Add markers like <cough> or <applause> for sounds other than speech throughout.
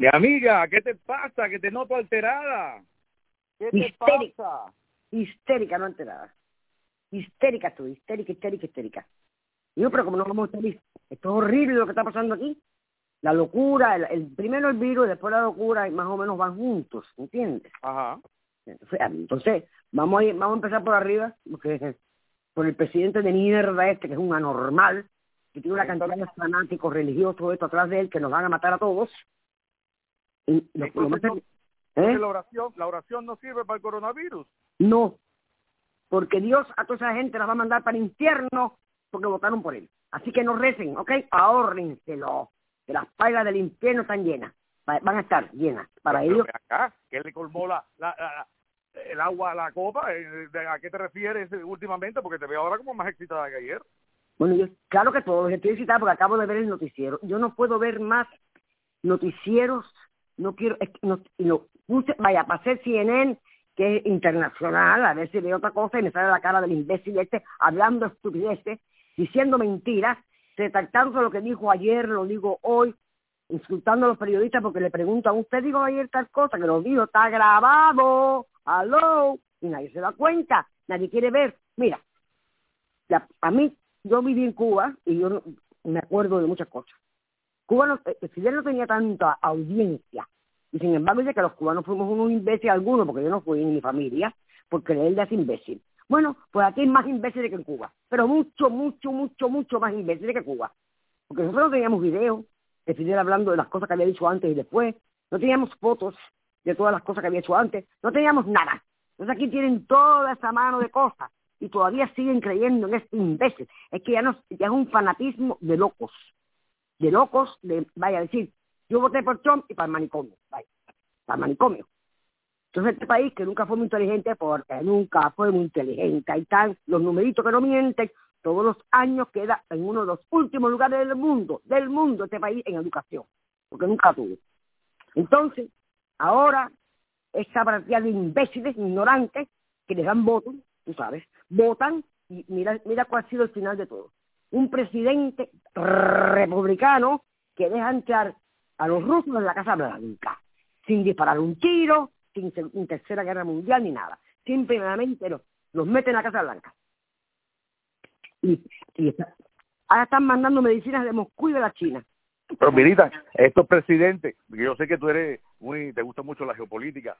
Mi amiga, ¿qué te pasa? Que te noto alterada. ¿Qué te Histérica. pasa? Histérica, no enterada. Histérica tú, histérica, histérica, histérica. Y yo, pero como no vamos a estar. Esto es horrible lo que está pasando aquí. La locura, el, el- primero el virus, después la locura, y más o menos van juntos, ¿entiendes? Ajá. Entonces, entonces, vamos a ir, vamos a empezar por arriba, porque por el presidente de mierda este, que es un anormal, que tiene una cantidad de fanáticos religiosos esto atrás de él, que nos van a matar a todos. Y lo- lo más- Entonces, ¿eh? La oración, la oración no sirve para el coronavirus. No, porque Dios a toda esa gente las va a mandar para el infierno porque votaron por él. Así que no recen, ¿ok? Ahórrenselo, que las pailas del infierno están llenas, Va- van a estar llenas. Para Pero ellos, ven acá, ¿qué le colmó la, la- la- el agua a la copa? Eh, ¿de- ¿A qué te refieres eh, últimamente? Porque te veo ahora como más excitada que ayer. bueno, yo, claro que todos, estoy excitada porque acabo de ver el noticiero. Yo no puedo ver más noticieros, no quiero, es que no, lo puse, vaya, hacer CNN, que es internacional, a ver si veo otra cosa y me sale la cara del imbécil este hablando estupideces, diciendo mentiras, retractándose lo que dijo ayer, lo digo hoy, insultando a los periodistas porque le preguntan, usted dijo ayer tal cosa, que lo dijo, está grabado, aló, y nadie se da cuenta, nadie quiere ver. Mira, a mí, yo viví en Cuba y yo me acuerdo de muchas cosas. Cuba no, eh, Fidel no tenía tanta audiencia. Y sin embargo, dice que los cubanos fuimos unos imbéciles algunos, porque yo no fui ni mi familia, por creerle a ese imbécil. Bueno, pues aquí hay más imbéciles que en Cuba, pero mucho, mucho, mucho, mucho más imbéciles que Cuba. Porque nosotros no teníamos videos de Fidel hablando de las cosas que había dicho antes y después, no teníamos fotos de todas las cosas que había hecho antes, no teníamos nada. Entonces aquí tienen toda esa mano de cosas y todavía siguen creyendo en este imbécil. Es que ya, no, ya es un fanatismo de locos de locos, de, vaya a decir, yo voté por Trump y para el manicomio, vaya, para el manicomio. Entonces este país que nunca fue muy inteligente, porque nunca fue muy inteligente, ahí están los numeritos que no mienten, todos los años queda en uno de los últimos lugares del mundo, del mundo este país en educación, porque nunca tuvo. Entonces, ahora, esta partida de imbéciles, ignorantes, que les dan votos, tú sabes, votan y mira, mira cuál ha sido el final de todo un presidente republicano que deja entrar a los rusos en la Casa Blanca, sin disparar un tiro, sin sin tercera guerra mundial ni nada. Simplemente los, los mete en la Casa Blanca. Y, ahora están mandando medicinas de Moscú y de la China. Pero Mirita, estos presidentes, yo sé que tú eres muy, te gusta mucho la geopolítica,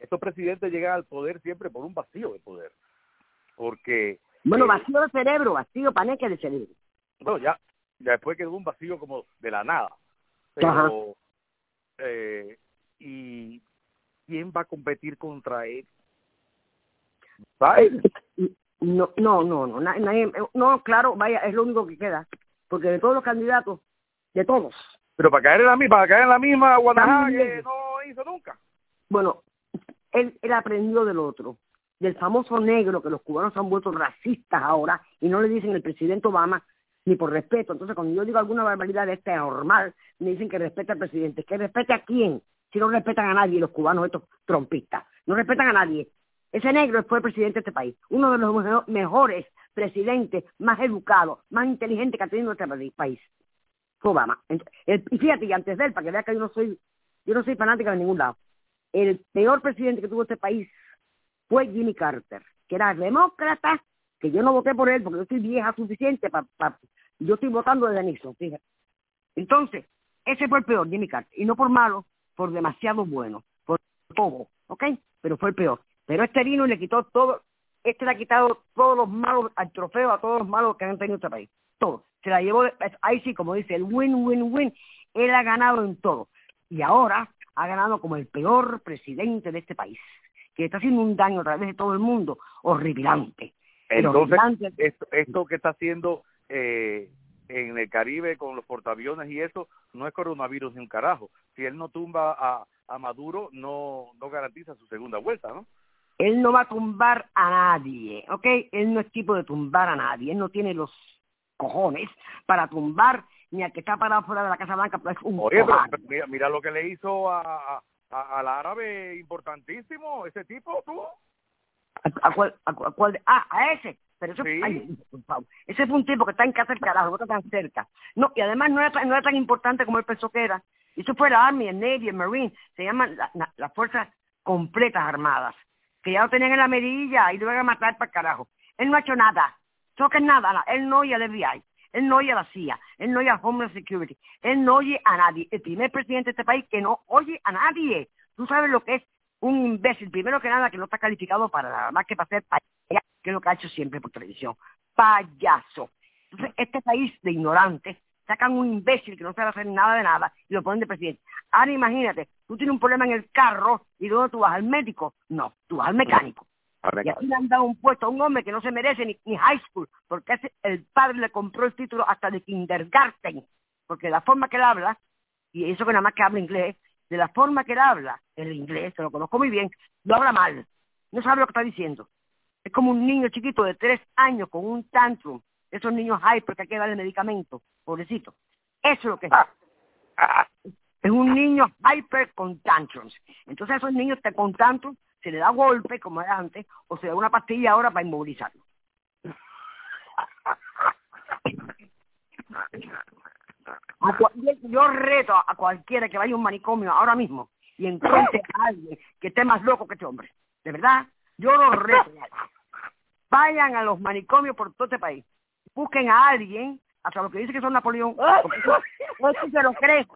estos presidentes llegan al poder siempre por un vacío de poder. Porque, Bueno, Eh, vacío de cerebro, vacío paneque de cerebro. bueno, ya, ya después quedó un vacío como de la nada. Pero, Ajá. eh, ¿y quién va a competir contra él? ¿Sabes? No, no, no, no, na- nadie- no, claro, vaya, es lo único que queda, porque de todos los candidatos, de todos, Pero para caer en la misma, para caer en la misma Guadalajara que no hizo nunca. bueno, él, él aprendió del otro, del famoso negro que los cubanos han vuelto racistas ahora y no le dicen el presidente Obama ni por respeto. Entonces, cuando yo digo alguna barbaridad de este normal, me dicen que respeta al presidente. ¿Que respete a quién? Si no respetan a nadie los cubanos, estos trompistas. No respetan a nadie. Ese negro fue el presidente de este país. Uno de los mejo- mejores presidentes, más educados, más inteligentes que ha tenido este país. Obama. Y fíjate, y antes de él, para que vea que yo no soy, yo no soy fanática de ningún lado. El peor presidente que tuvo este país fue Jimmy Carter, que era demócrata, que yo no voté por él porque yo soy vieja suficiente para... yo estoy votando desde Nixon, fíjate. Entonces, ese fue el peor, Jimmy Carter. Y no por malo, por demasiado bueno, por todo, ¿ok? Pero fue el peor. Pero este vino y le quitó todo, este le ha quitado todos los malos, al trofeo a todos los malos que han tenido este país. Todo. Se la llevó, ahí sí, como dice, el win, win, win. Él ha ganado en todo. Y ahora ha ganado como el peor presidente de este país, que está haciendo un daño a través de todo el mundo horripilante. Pero Entonces, horripilante. esto, esto que está haciendo eh, en el Caribe con los portaaviones y eso, no es coronavirus ni un carajo. Si él no tumba a, a Maduro, no, no garantiza su segunda vuelta, ¿no? Él no va a tumbar a nadie, ¿ok? Él no es tipo de tumbar a nadie. Él no tiene los cojones para tumbar ni al que está parado fuera de la Casa Blanca, pues es un Oye, pero, pero mira lo que le hizo a, a- al árabe importantísimo, ese tipo, tú. ¿A, a cuál, a, cu- a cuál ah, a ese. Pero eso, ese fue un tipo que está en casa del carajo, no está tan cerca. No, y además no era, no era tan importante como él pensó que era. Y eso fue la Army, el Navy, el Marine, se llaman las fuerzas completas armadas, que ya lo tenían en la medilla y lo iban a matar para el carajo. Él no ha hecho nada, no que nada, él no oye al FBI, él no oye a la CIA, él no oye a Homeland Security, él no oye a nadie. El primer presidente de este país que no oye a nadie. Tú sabes lo que es un imbécil, primero que nada, que no está calificado para nada más que para ser payaso, que es lo que ha hecho siempre por televisión. Payaso. Entonces, este país de ignorantes sacan un imbécil que no sabe hacer nada de nada y lo ponen de presidente. Ahora imagínate, tú tienes un problema en el carro y luego tú vas al médico. No, tú vas al mecánico. Y aquí le han dado un puesto a un hombre que no se merece ni, ni high school, porque el padre le compró el título hasta de kindergarten, porque la forma que él habla, y eso que nada más que habla inglés, de la forma que él habla, el inglés, se lo conozco muy bien, lo habla mal, no sabe lo que está diciendo. Es como un niño chiquito de tres años con un tantrum, esos niños hyper que hay que darle medicamento, pobrecito. Eso es lo que es. Es un niño hyper con tantrums. Entonces esos niños con tantrums se le da golpe como era antes o se da una pastilla ahora para inmovilizarlo. yo reto a cualquiera que vaya a un manicomio ahora mismo y encuentre a alguien que esté más loco que este hombre. De verdad, yo lo reto. Vayan a los manicomios por todo este país. Busquen a alguien, hasta lo que dice que son Napoleón, no se lo cree.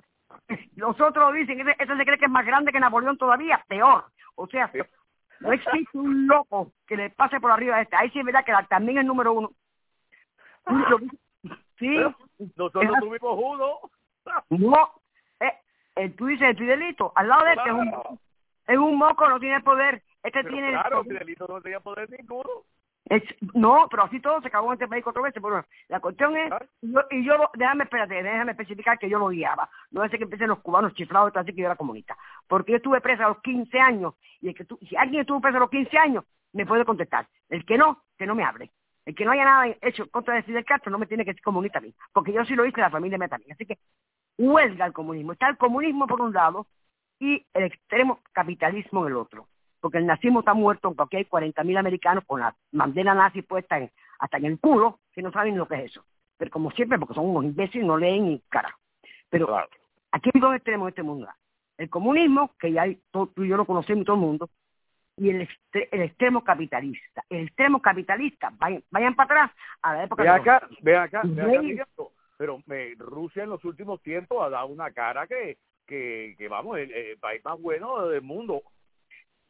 Los otros dicen, ese, ese se cree que es más grande que Napoleón todavía, peor. O sea, no existe un loco que le pase por arriba a este. Ahí sí es verdad que también es número uno. Sí. nosotros tuvimos uno. No. Eh, eh, tú dices el Fidelito, al lado de este es un, es un moco, no tiene poder. Este tiene... Claro, Fidelito no tenía poder ninguno. Es, no, pero así todo se acabó en este país cuatro veces. Bueno, la cuestión es, yo, y yo, déjame, espérate, déjame especificar que yo lo guiaba. No es que empiecen los cubanos chiflados, así que yo era comunista. Porque yo estuve presa a los 15 años, y que tú, si alguien estuvo preso a los 15 años, me puede contestar. El que no, que no me hable. El que no haya nada hecho contra de Fidel Castro no me tiene que decir comunista a mí, porque yo sí lo hice, la familia me también. Así que huelga el comunismo. Está el comunismo por un lado y el extremo capitalismo en el otro porque el nazismo está muerto, porque hay 40.000 americanos con la bandera nazi puesta hasta en el culo, que no saben lo que es eso. Pero como siempre, porque son unos imbéciles, no leen ni cara. Pero aquí hay dos extremos en este mundo. El comunismo, que ya hay, tú y yo lo conocemos todo el mundo, y el, el extremo capitalista. El extremo capitalista, vayan, vayan para atrás a la época ve acá, ve acá, ve acá, pero Rusia en los últimos tiempos ha dado una cara que, que, que vamos, el país más bueno del mundo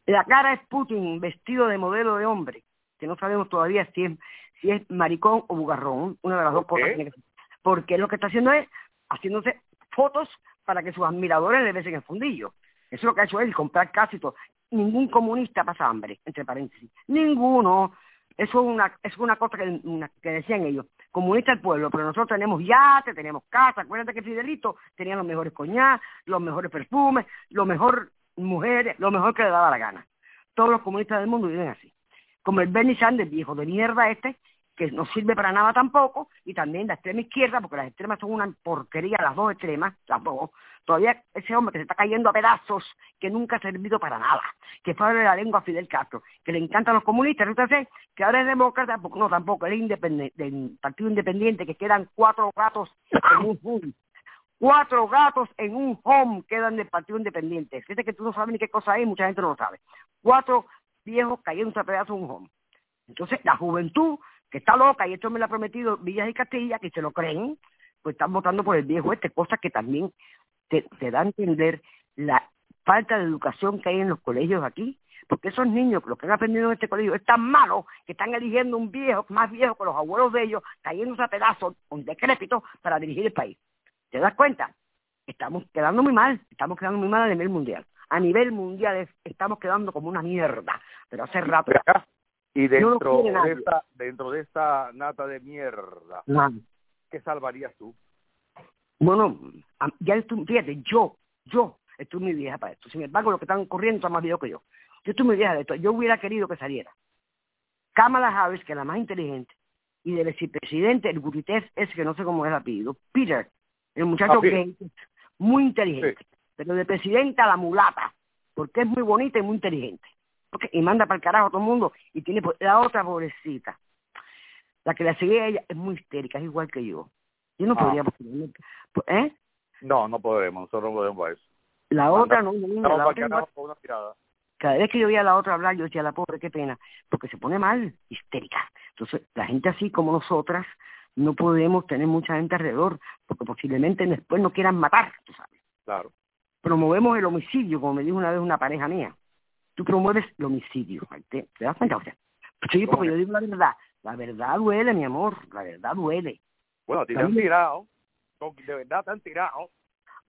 la cara es Putin vestido de modelo de hombre, que no sabemos todavía si es, si es maricón o bugarrón, una de las dos cosas. Porque lo que está haciendo es haciéndose fotos para que sus admiradores le besen el fundillo. Eso es lo que ha hecho él, comprar casi todo. Ningún comunista pasa hambre, entre paréntesis. Ninguno. Eso es una, es una cosa que, que decían ellos. Comunista el pueblo, pero nosotros tenemos yate, tenemos casa. Acuérdate que Fidelito tenía los mejores coñac, los mejores perfumes, lo mejor mujeres, lo mejor que le daba la gana. Todos los comunistas del mundo viven así. Como el Bernie Sanders, viejo de mierda este, que no sirve para nada tampoco, y también la extrema izquierda, porque las extremas son una porquería, las dos extremas, tampoco. Todavía ese hombre que se está cayendo a pedazos, que nunca ha servido para nada, que fue de la lengua a Fidel Castro, que le encantan los comunistas, sé que ahora es demócrata, no tampoco, es independiente, del Partido Independiente, que quedan cuatro gatos en Cuatro gatos en un home quedan del Partido Independiente. Fíjate que tú no sabes ni qué cosa hay, mucha gente no lo sabe. Cuatro viejos cayendo a pedazos en un home. Entonces, la juventud, que está loca, y esto me lo ha prometido Villas y Castilla, que se lo creen, pues están votando por el viejo este, cosa que también te, da a entender la falta de educación que hay en los colegios aquí, porque esos niños, los que han aprendido en este colegio, es tan malo que están eligiendo un viejo, más viejo que los abuelos de ellos, cayéndose a pedazos, con decrépito, para dirigir el país. ¿Te das cuenta? Estamos quedando muy mal, estamos quedando muy mal a nivel mundial. A nivel mundial estamos quedando como una mierda, pero hace rato. Y dentro, de esta, dentro de esta nata de mierda, ¿qué salvarías tú? Bueno, ya estoy, fíjate, yo, yo estoy muy vieja para esto. Sin embargo, los que están corriendo están más viejos que yo. Yo estoy muy vieja de esto. Yo hubiera querido que saliera. Kamala Harris, que es la más inteligente, y del vicepresidente, el Gutiérrez, ese que no sé cómo es el apellido, Peter, el muchacho que muy inteligente, pero de presidenta la mulata, porque es muy bonita y muy inteligente. y manda para el carajo a todo el mundo y tiene la otra pobrecita. la que la sigue a ella es muy histérica, es igual que yo. Yo no Ah. podría, ¿eh? No, no podemos, nosotros no podemos eso. La otra no, no, la otra una cada vez que yo veía a la otra hablar, yo decía, la pobre, qué pena, porque se pone mal, histérica. Entonces, la gente así como nosotras, no podemos tener mucha gente alrededor, porque posiblemente después nos quieran matar, tú sabes. Claro. Promovemos el homicidio, como me dijo una vez una pareja mía. Tú promueves el homicidio, ¿te, te das cuenta? O sea, pues sí, porque yo digo la verdad. La verdad duele, mi amor, la verdad duele. Bueno, a ti te han tirado. De verdad te han tirado.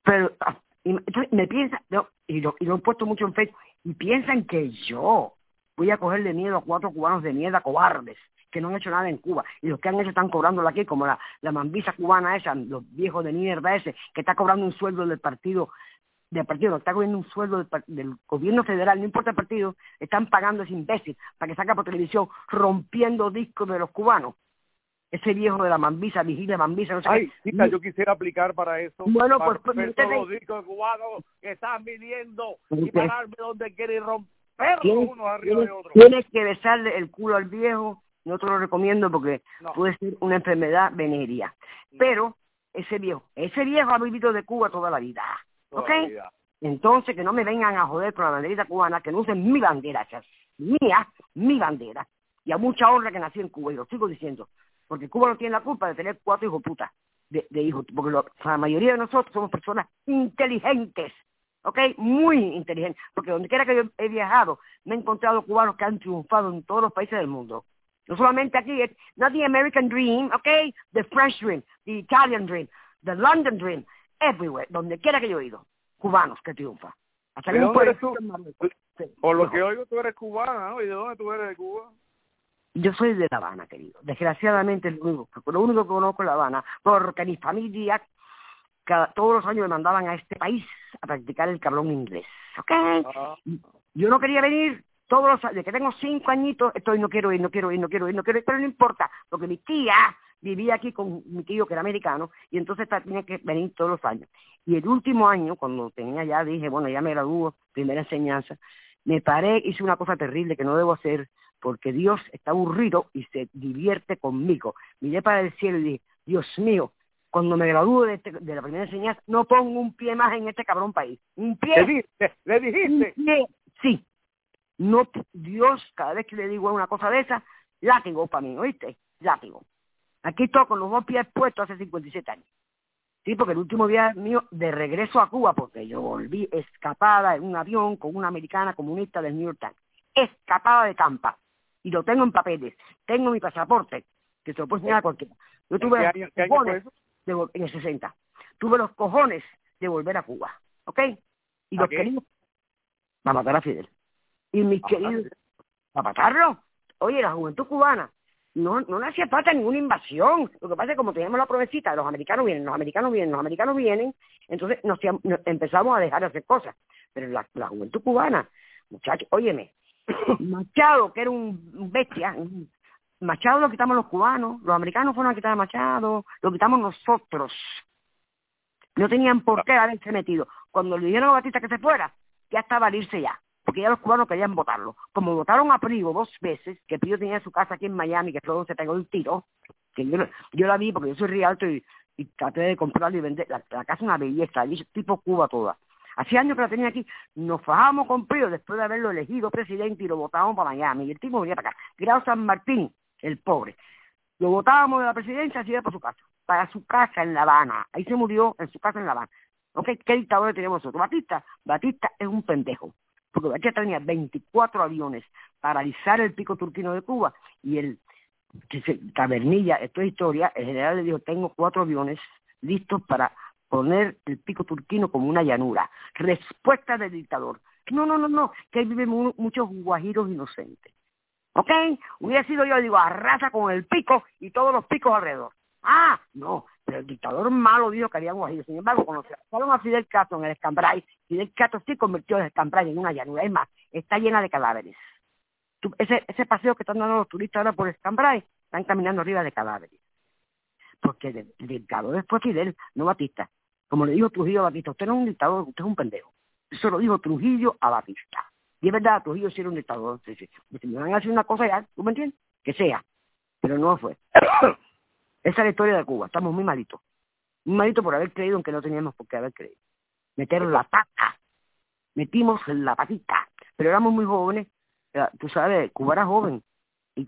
Pero ah, entonces me piensa, no, y, lo, y lo he puesto mucho en Facebook, y piensan que yo voy a cogerle miedo a cuatro cubanos de mierda cobardes que no han hecho nada en Cuba y los que han hecho están cobrándola aquí como la, la mambisa cubana esa, los viejos de mierda ese que está cobrando un sueldo del partido del partido, no, está cobrando un sueldo del, gobierno federal, no importa el partido, están pagando a ese imbécil para que salga por televisión rompiendo discos de los cubanos. Ese viejo de la mambisa, vigilia mambisa, no sé Ay, qué. yo quisiera aplicar para eso. Bueno, para pues, pues, todos los discos cubanos que están viniendo y Usted- pararme donde quiere y romperlos Tienes, unos arriba de otros. tienes que besarle el culo al viejo, no te lo recomiendo porque No. puede ser una enfermedad venérea. Pero ese viejo, ese viejo ha vivido de Cuba toda la vida. ¿Ok? Entonces que no me vengan a joder con la banderita cubana, que no usen mi bandera, esa es mía, mi bandera. Y a mucha honra que nací en Cuba, y lo sigo diciendo. Porque Cuba no tiene la culpa de tener cuatro hijos putas de, de hijos, porque lo- la mayoría de nosotros somos personas inteligentes, ¿ok? Muy inteligentes, porque donde quiera que yo he viajado, me he encontrado cubanos que han triunfado en todos los países del mundo. No solamente aquí, es not the American dream, ¿ok? The French dream, the Italian dream, the London dream, everywhere, donde quiera que yo he ido, cubanos que triunfan. Hasta Por lo que oigo, tú eres cubana, ¿no? ¿Y de dónde tú eres de Cuba? Yo soy de La Habana, querido. Desgraciadamente, lo único, lo único que conozco es La Habana, porque mi familia cada, todos los años me mandaban a este país a practicar el cabrón inglés. ¿Ok? Ah, Yo no quería venir todos los años, desde que tengo cinco añitos, estoy, no quiero ir, no quiero ir, no quiero ir, no quiero ir, pero no importa, porque mi tía vivía aquí con mi tío que era americano, y entonces tenía que venir todos los años. Y el último año, cuando tenía ya, dije, bueno, ya me gradúo, primera enseñanza, me paré, hice una cosa terrible que no debo hacer, porque Dios está aburrido y se divierte conmigo. Miré para el cielo y dije, Dios mío, cuando me gradúe de, este- de la primera enseñanza, no pongo un pie más en este cabrón país. Un pie. ¿Le dijiste? ¿Le dijiste? Un pie. Sí. No, Dios, cada vez que le digo una cosa de esa, látigo para mí, ¿oíste? Látigo. Aquí estoy con los dos pies puestos hace 57 años. Sí, porque el último día mío de regreso a Cuba, porque yo volví escapada en un avión con una americana comunista del New York Times. Escapada de Tampa. Y lo tengo en papeles. Tengo mi pasaporte, que se lo puedo enseñar a cualquiera. Yo ¿En tuve los año, cojones de en el 60. Tuve los cojones de volver a Cuba. ¿Ok? Y ¿A los queridos para matar a Fidel. Y mis queridos, para matarlo. Oye, la juventud cubana no, no le hacía falta ninguna invasión. Lo que pasa es que como teníamos la promesita, los americanos vienen, los americanos vienen, los americanos vienen, entonces nos, empezamos a dejar de hacer cosas. Pero la, la juventud cubana, muchachos, óyeme, <coughs> Machado, que era un bestia, Machado lo quitamos los cubanos, los americanos fueron a quitar a Machado, lo quitamos nosotros. No tenían por qué haberse metido. Cuando le dijeron a Batista que se fuera, ya estaba al irse ya, porque ya los cubanos querían votarlo. Como votaron a Prigo dos veces, que Prigo tenía su casa aquí en Miami, que luego se pegó el tiro, que yo, la vi porque yo soy rialto y, y traté de comprarla y vender. La, casa es una belleza, tipo Cuba toda. Hacía años que la tenía aquí, nos fajamos con Prigo después de haberlo elegido presidente y lo votamos para Miami. Y el tipo venía para acá. Grado San Martín, el pobre. Lo votábamos de la presidencia, así iba para su casa. Para su casa en La Habana. Ahí se murió en su casa en La Habana. ¿Ok? ¿Qué dictador tenemos nosotros? Batista. Batista es un pendejo. Porque Batista tenía 24 aviones para alisar el pico turquino de Cuba. Y el que se, Tabernilla, esto es historia, el general le dijo, tengo cuatro aviones listos para poner el pico turquino como una llanura. Respuesta del dictador. No, no, no, no, que ahí viven mu- muchos guajiros inocentes. ¿Ok? Hubiera sido yo, digo, arrasa con el pico y todos los picos alrededor. Ah, no, pero el dictador malo dijo que había guajiros. Sin embargo, cuando se pasaron a Fidel Castro en el Escambray, Fidel Castro sí convirtió el Escambray en una llanura. Es más, está llena de cadáveres. Ese, paseo que están dando los turistas ahora por Escambray, están caminando arriba de cadáveres. Porque el, el dictador fue Fidel, no Batista. Como le dijo Trujillo a Batista, usted no es un dictador, usted es un pendejo. Eso lo dijo Trujillo a Batista. Y es verdad, Trujillo sí era un dictador. Si me van a hacer una cosa ya, ¿tú me entiendes? Que sea. pero no fue. Esa es la historia de Cuba, estamos muy malitos. Muy malitos por haber creído en que no teníamos por qué haber creído. Meter la pata, metimos la patita, pero éramos muy jóvenes, tú sabes, Cuba era joven, y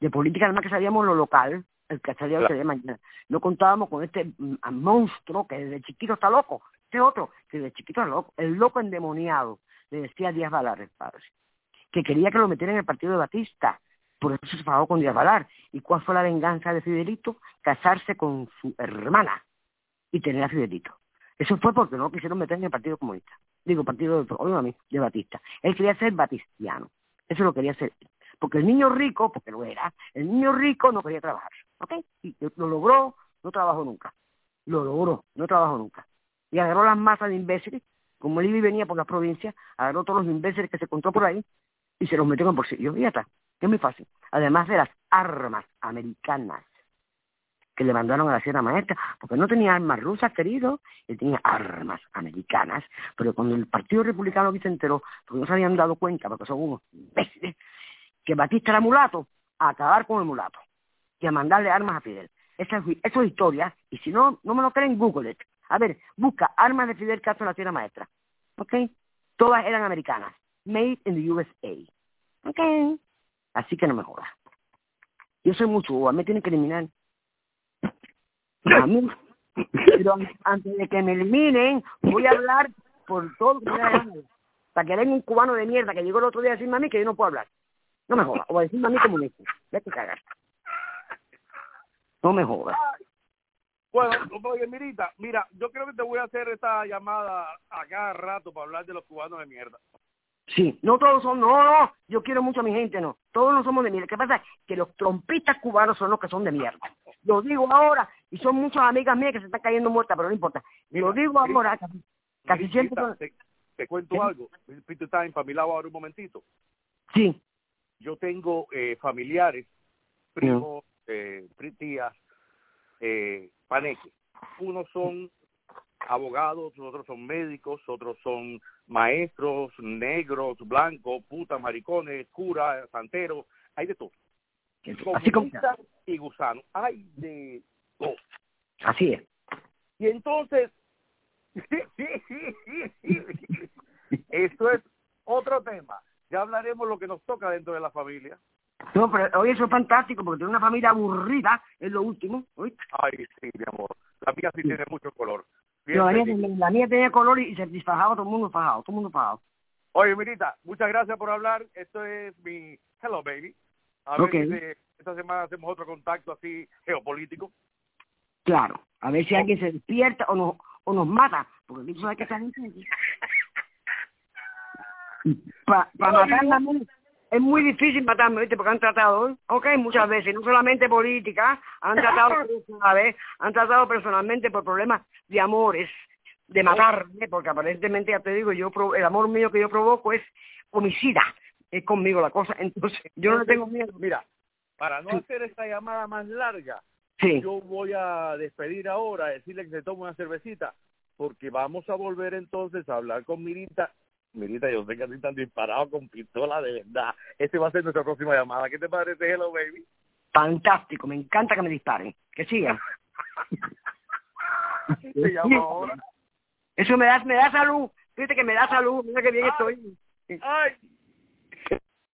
de política nada más que sabíamos lo local, el que salía claro. de mañana. No contábamos con este mm, monstruo que desde chiquito está loco, este otro que desde chiquito es loco, el loco endemoniado, le decía Díaz Valar, el padre, que quería que lo metieran en el partido de Batista, por eso se pagó con Díaz Valar. ¿Y cuál fue la venganza de Fidelito? Casarse con su hermana y tener a Fidelito. Eso fue porque no quisieron meter en el Partido Comunista. Digo, partido de, a mí, de Batista. Él quería ser batistiano. Eso lo quería hacer. Porque el niño rico, porque lo era, el niño rico no quería trabajar. ¿Ok? Y lo logró, no trabajó nunca. Lo logró, no trabajó nunca. Y agarró las masas de imbéciles, como él venía por las provincias, agarró todos los imbéciles que se encontró por ahí y se los metió en el bolsillo. Y ya está. Es muy fácil. Además de las armas americanas que le mandaron a la Sierra Maestra, porque no tenía armas rusas, querido, él tenía armas americanas, pero cuando el Partido Republicano aquí se enteró, porque no se habían dado cuenta, porque son unos imbéciles, que Batista era mulato, a acabar con el mulato y a mandarle armas a Fidel. Esa es, eso es historia, y si no, no me lo creen, Google it. A ver, busca armas de Fidel Castro en la Sierra Maestra. ¿Ok? Todas eran americanas. Made in the USA. ¿Ok? Así que no me jodas. Yo soy mucho, a mí tienen que eliminar. A mí, pero antes de que me eliminen, voy a hablar por todo Para que venga un cubano de mierda que llegó el otro día a decirme a mí que yo no puedo hablar. No me jodas. O a decirme a mí comunista. Vete a cagar. No me jodas. Bueno, oye, Mirita, mira, yo creo que te voy a hacer esta llamada a cada rato para hablar de los cubanos de mierda. Sí, no todos son, no, no, yo quiero mucho a mi gente, no. Todos no somos de mierda. ¿Qué pasa? Que los trompistas cubanos son los que son de mierda. Lo digo ahora, y son muchas amigas mías que se están cayendo muertas, pero no importa. Lo digo ahora, casi, siempre... Te, cuento algo, Peter Time, para mi lado ahora un momentito. Sí. Yo tengo eh, familiares, primos, eh, tías, eh, paneques. Unos son abogados, otros son médicos, otros son maestros, negros, blancos, putas, maricones, cura, santero, hay de todo. Así como y gusano, hay de todo. Así es. Y entonces, <laughs> esto es otro tema. Ya hablaremos lo que nos toca dentro de la familia. No, pero hoy eso es fantástico porque tener una familia aburrida es lo último. Ay, sí, mi amor. La mía sí tiene mucho color. La, mía, tenía color y se disfajaba todo el mundo fajado, todo el mundo fajado. Oye, Mirita, muchas gracias por hablar. Esto es mi Hello Baby. A ver si esta semana hacemos otro contacto así geopolítico. Claro, a ver si alguien se despierta o nos, o nos mata, porque tú sabes que esa Para <laughs> pa matarla es muy difícil matarme, ¿viste? Porque han tratado, ok, muchas veces, no solamente política, han <laughs> tratado, vez, han tratado personalmente por problemas de amores, de matarme, porque aparentemente, ya te digo, yo el amor mío que yo provoco es homicida, es conmigo la cosa, entonces yo no tengo miedo. Mira, para no hacer esta llamada más larga, yo voy a despedir ahora, decirle que se tome una cervecita, porque vamos a volver entonces a hablar con Mirita Mirita, yo sé que así están disparados con pistola de verdad. Este va a ser nuestra próxima llamada. ¿Qué te parece, Hello Baby? Fantástico, me encanta que me disparen. Que sigan. <laughs> Se llama ahora. Eso me da, me da salud. Fíjate que me da salud. Mira que bien estoy. Ay.